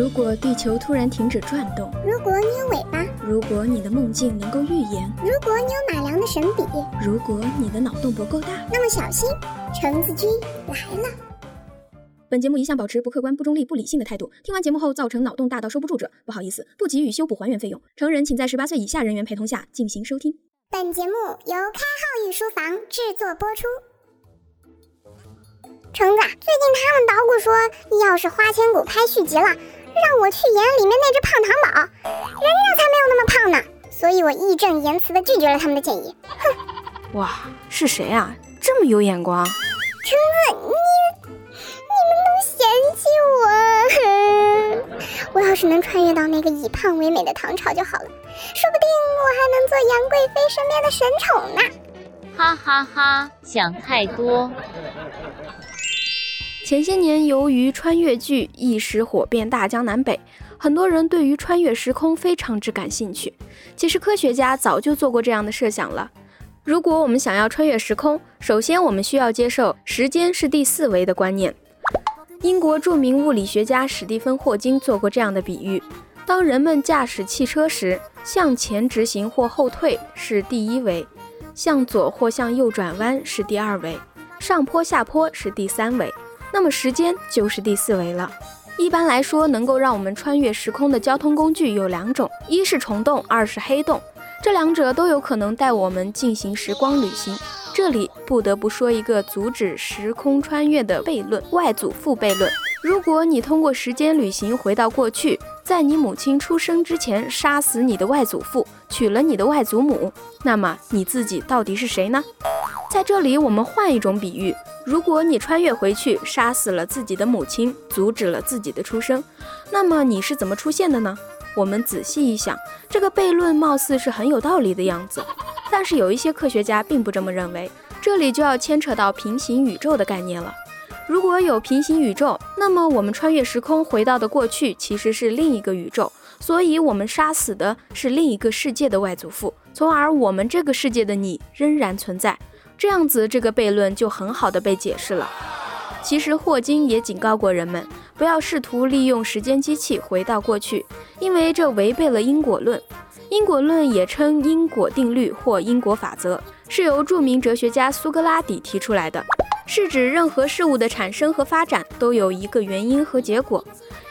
如果地球突然停止转动，如果你有尾巴，如果你的梦境能够预言，如果你有马良的神笔，如果你的脑洞不够大，那么小心，橙子君来了。本节目一向保持不客观、不中立、不理性的态度。听完节目后造成脑洞大到收不住者，不好意思，不给予修补还原费用。成人请在十八岁以下人员陪同下进行收听。本节目由开号御书房制作播出。橙子，最近他们捣鼓说，要是花千骨拍续集了。让我去演里面那只胖糖宝，人家才没有那么胖呢，所以我义正言辞地拒绝了他们的建议。哼！哇，是谁啊？这么有眼光？橙子，你你们都嫌弃我。我要是能穿越到那个以胖为美的唐朝就好了，说不定我还能做杨贵妃身边的神宠呢。哈哈哈，想太多。前些年，由于穿越剧一时火遍大江南北，很多人对于穿越时空非常之感兴趣。其实科学家早就做过这样的设想了。如果我们想要穿越时空，首先我们需要接受时间是第四维的观念。英国著名物理学家史蒂芬·霍金做过这样的比喻：当人们驾驶汽车时，向前直行或后退是第一维，向左或向右转弯是第二维，上坡下坡是第三维。那么时间就是第四维了。一般来说，能够让我们穿越时空的交通工具有两种，一是虫洞，二是黑洞。这两者都有可能带我们进行时光旅行。这里不得不说一个阻止时空穿越的悖论——外祖父悖论。如果你通过时间旅行回到过去，在你母亲出生之前杀死你的外祖父，娶了你的外祖母，那么你自己到底是谁呢？在这里，我们换一种比喻。如果你穿越回去，杀死了自己的母亲，阻止了自己的出生，那么你是怎么出现的呢？我们仔细一想，这个悖论貌似是很有道理的样子。但是有一些科学家并不这么认为，这里就要牵扯到平行宇宙的概念了。如果有平行宇宙，那么我们穿越时空回到的过去其实是另一个宇宙，所以我们杀死的是另一个世界的外祖父，从而我们这个世界的你仍然存在。这样子，这个悖论就很好的被解释了。其实霍金也警告过人们，不要试图利用时间机器回到过去，因为这违背了因果论。因果论也称因果定律或因果法则，是由著名哲学家苏格拉底提出来的，是指任何事物的产生和发展都有一个原因和结果，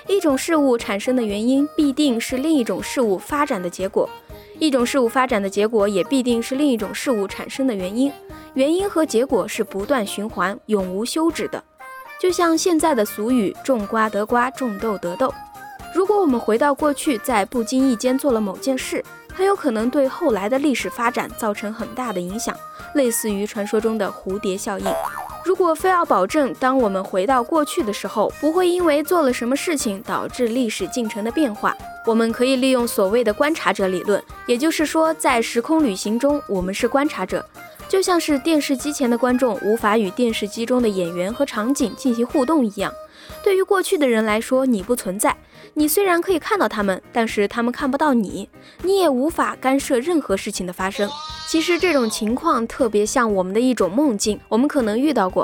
一种事物产生的原因必定是另一种事物发展的结果，一种事物发展的结果也必定是另一种事物产生的原因。原因和结果是不断循环、永无休止的，就像现在的俗语“种瓜得瓜，种豆得豆”。如果我们回到过去，在不经意间做了某件事，很有可能对后来的历史发展造成很大的影响，类似于传说中的蝴蝶效应。如果非要保证当我们回到过去的时候，不会因为做了什么事情导致历史进程的变化，我们可以利用所谓的观察者理论，也就是说，在时空旅行中，我们是观察者。就像是电视机前的观众无法与电视机中的演员和场景进行互动一样，对于过去的人来说，你不存在。你虽然可以看到他们，但是他们看不到你，你也无法干涉任何事情的发生。其实这种情况特别像我们的一种梦境，我们可能遇到过，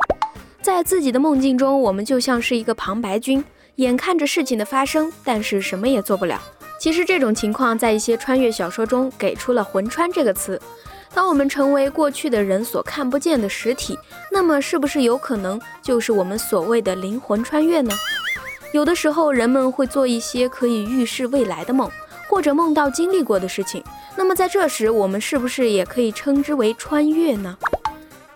在自己的梦境中，我们就像是一个旁白君，眼看着事情的发生，但是什么也做不了。其实这种情况在一些穿越小说中给出了“魂穿”这个词。当我们成为过去的人所看不见的实体，那么是不是有可能就是我们所谓的灵魂穿越呢？有的时候人们会做一些可以预示未来的梦，或者梦到经历过的事情。那么在这时，我们是不是也可以称之为穿越呢？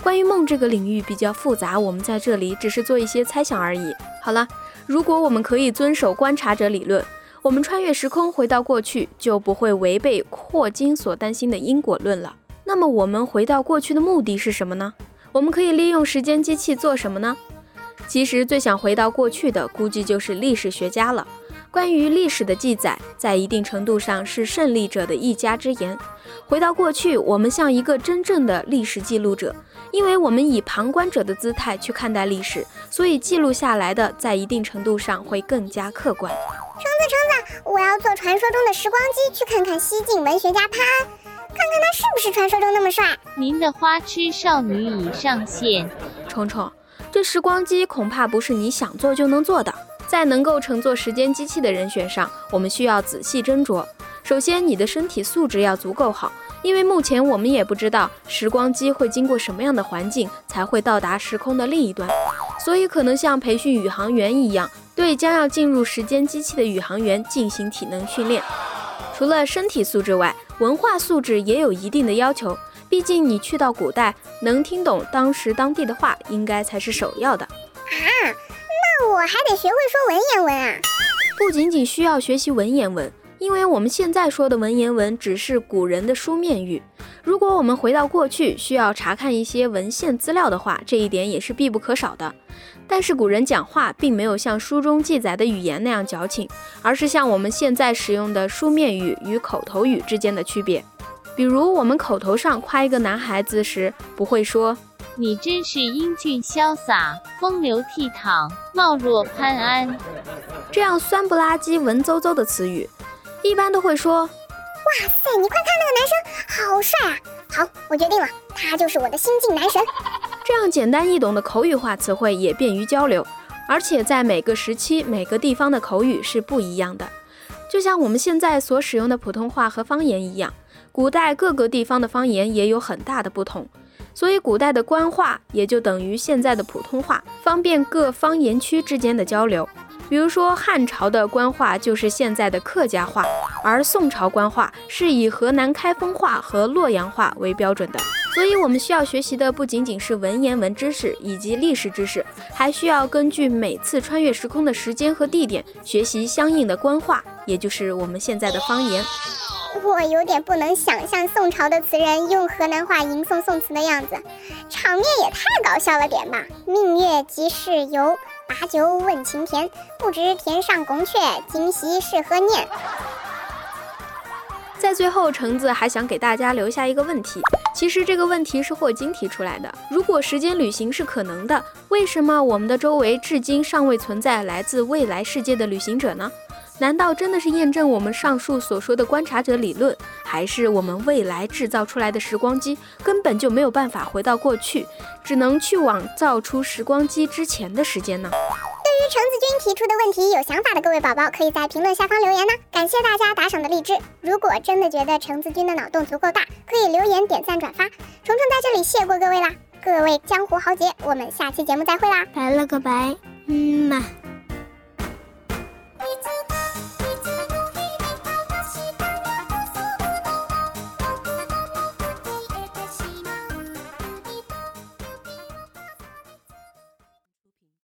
关于梦这个领域比较复杂，我们在这里只是做一些猜想而已。好了，如果我们可以遵守观察者理论，我们穿越时空回到过去，就不会违背霍金所担心的因果论了。那么我们回到过去的目的是什么呢？我们可以利用时间机器做什么呢？其实最想回到过去的，估计就是历史学家了。关于历史的记载，在一定程度上是胜利者的一家之言。回到过去，我们像一个真正的历史记录者，因为我们以旁观者的姿态去看待历史，所以记录下来的在一定程度上会更加客观。橙子，橙子，我要坐传说中的时光机去看看西晋文学家潘安。看看他是不是传说中那么帅？您的花痴少女已上线。虫虫，这时光机恐怕不是你想做就能做的。在能够乘坐时间机器的人选上，我们需要仔细斟酌。首先，你的身体素质要足够好，因为目前我们也不知道时光机会经过什么样的环境才会到达时空的另一端，所以可能像培训宇航员一样，对将要进入时间机器的宇航员进行体能训练。除了身体素质外，文化素质也有一定的要求。毕竟你去到古代，能听懂当时当地的话，应该才是首要的。我还得学会说文言文啊！不仅仅需要学习文言文，因为我们现在说的文言文只是古人的书面语。如果我们回到过去，需要查看一些文献资料的话，这一点也是必不可少的。但是古人讲话并没有像书中记载的语言那样矫情，而是像我们现在使用的书面语与口头语之间的区别。比如，我们口头上夸一个男孩子时，不会说“你真是英俊潇洒、风流倜傥、貌若潘安”这样酸不拉几、文绉绉的词语，一般都会说：“哇塞，你快看那个男生，好帅啊！”好，我决定了，他就是我的新晋男神。这样简单易懂的口语化词汇也便于交流，而且在每个时期、每个地方的口语是不一样的，就像我们现在所使用的普通话和方言一样。古代各个地方的方言也有很大的不同，所以古代的官话也就等于现在的普通话，方便各方言区之间的交流。比如说汉朝的官话就是现在的客家话，而宋朝官话是以河南开封话和洛阳话为标准的。所以，我们需要学习的不仅仅是文言文知识以及历史知识，还需要根据每次穿越时空的时间和地点，学习相应的官话，也就是我们现在的方言。我有点不能想象宋朝的词人用河南话吟诵宋词的样子，场面也太搞笑了点吧！明月几时有？把酒问青天，不知天上宫阙，今夕是何年？在最后，橙子还想给大家留下一个问题，其实这个问题是霍金提出来的：如果时间旅行是可能的，为什么我们的周围至今尚未存在来自未来世界的旅行者呢？难道真的是验证我们上述所说的观察者理论，还是我们未来制造出来的时光机根本就没有办法回到过去，只能去往造出时光机之前的时间呢？对于橙子君提出的问题，有想法的各位宝宝可以在评论下方留言呢。感谢大家打赏的荔枝。如果真的觉得橙子君的脑洞足够大，可以留言、点赞、转发。虫虫在这里谢过各位啦，各位江湖豪杰，我们下期节目再会啦，拜了个拜，嗯嘛。